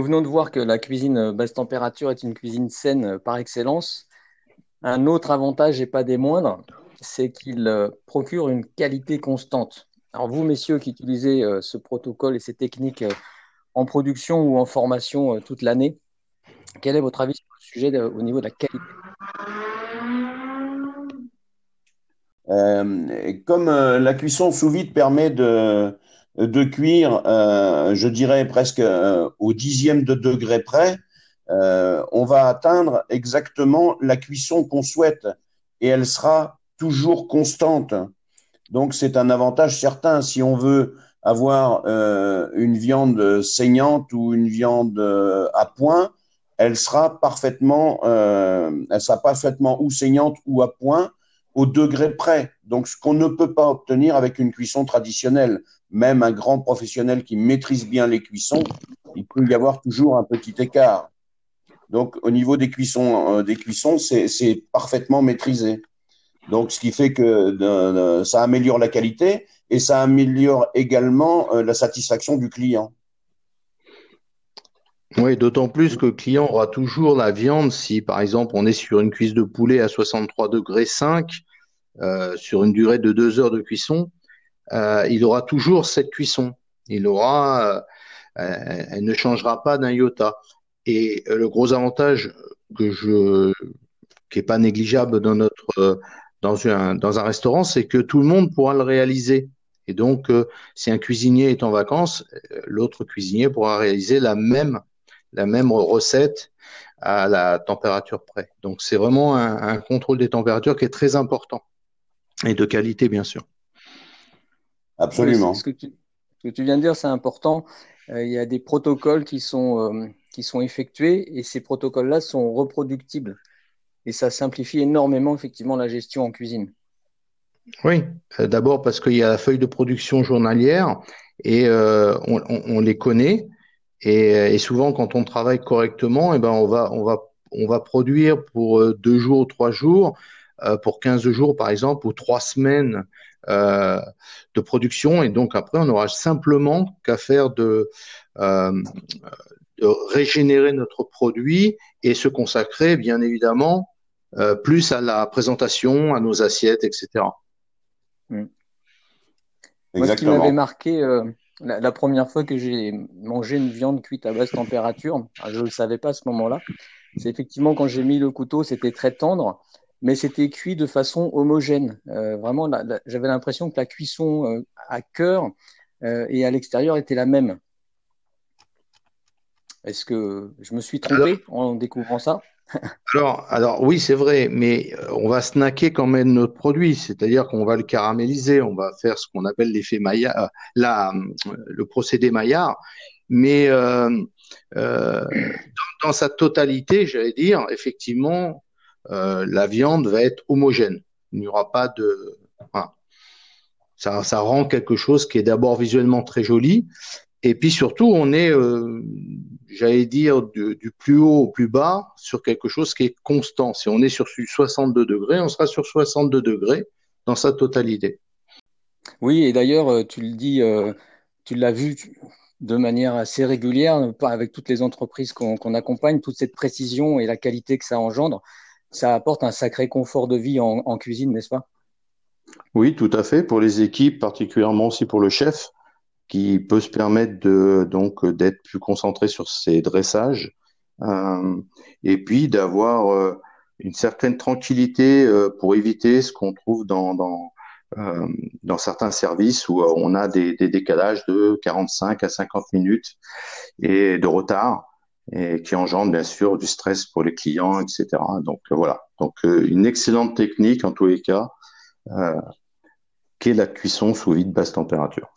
nous venons de voir que la cuisine basse température est une cuisine saine par excellence. Un autre avantage, et pas des moindres, c'est qu'il euh, procure une qualité constante. Alors vous, messieurs, qui utilisez euh, ce protocole et ces techniques euh, en production ou en formation toute l'année, quel est votre avis sur le sujet au niveau de la qualité? Comme la cuisson sous vide permet de, de cuire, je dirais presque au dixième de degré près, on va atteindre exactement la cuisson qu'on souhaite et elle sera toujours constante. Donc c'est un avantage certain si on veut avoir euh, une viande saignante ou une viande euh, à point, euh, elle sera parfaitement ou saignante ou à point au degré près. Donc ce qu'on ne peut pas obtenir avec une cuisson traditionnelle. Même un grand professionnel qui maîtrise bien les cuissons, il peut y avoir toujours un petit écart. Donc au niveau des cuissons, des cuissons, c'est parfaitement maîtrisé. Donc, ce qui fait que ça améliore la qualité et ça améliore également euh, la satisfaction du client. Oui, d'autant plus que le client aura toujours la viande si, par exemple, on est sur une cuisse de poulet à 63 degrés 5 euh, sur une durée de deux heures de cuisson, euh, il aura toujours cette cuisson. Il aura, elle ne changera pas d'un iota. Et le gros avantage que je, qui est pas négligeable dans notre dans un, dans un restaurant, c'est que tout le monde pourra le réaliser. Et donc, euh, si un cuisinier est en vacances, euh, l'autre cuisinier pourra réaliser la même, la même recette à la température près. Donc, c'est vraiment un, contrôle des températures qui est très important et de qualité, bien sûr. Absolument. ce, que tu, viens de dire, c'est important. Euh, il y a des protocoles qui sont, qui sont effectués et ces protocoles-là sont reproductibles et ça simplifie énormément effectivement la gestion en cuisine. Oui, euh, d'abord parce qu'il y a la feuille de production journalière et euh, on, les connaît et, souvent quand on travaille correctement, et eh ben on va on va on va produire pour euh, deux jours, trois jours, pour 15 jours par exemple ou trois semaines de production et donc après on aura simplement qu'à faire de de régénérer notre produit et se consacrer bien évidemment euh, plus à la présentation, à nos assiettes, etc. Mm. Moi, ce qui m'avait marqué euh, la, première fois que j'ai mangé une viande cuite à basse température, je ne le savais pas à ce moment-là, c'est effectivement quand j'ai mis le couteau, c'était très tendre, mais c'était cuit de façon homogène. Euh, vraiment, j'avais l'impression que la cuisson à cœur et à l'extérieur était la même. Est-ce que je me suis trompé en découvrant ça? Alors, alors oui, c'est vrai, mais euh, on va snacker quand même notre produit, c'est-à-dire qu'on va le caraméliser, on va faire ce qu'on appelle l'effet Maillard, euh, euh, le procédé Maillard, mais euh, euh, dans, sa totalité, j'allais dire, effectivement, la viande va être homogène. Il n'y aura pas de, enfin, ça, ça rend quelque chose qui est d'abord visuellement très joli, et puis surtout, on est, euh, j'allais dire, du, plus haut au plus bas sur quelque chose qui est constant. Si on est sur 62 degrés, on sera sur 62 degrés dans sa totalité. Oui, et d'ailleurs, euh, tu le dis, euh, tu l'as vu de manière assez régulière, avec toutes les entreprises qu'on accompagne, toute cette précision et la qualité que ça engendre, ça apporte un sacré confort de vie en, en cuisine, n'est-ce pas? Oui, tout à fait. Pour les équipes, particulièrement aussi pour le chef qui peut se permettre de donc d'être plus concentré sur ses dressages euh, et puis d'avoir euh, une certaine tranquillité euh, pour éviter ce qu'on trouve dans dans, euh, dans certains services où on a des, des, décalages de 45 à 50 minutes et de retard et qui engendre bien sûr du stress pour les clients, etc. Donc voilà, donc une excellente technique en tous les cas, qui est la cuisson sous vide basse température.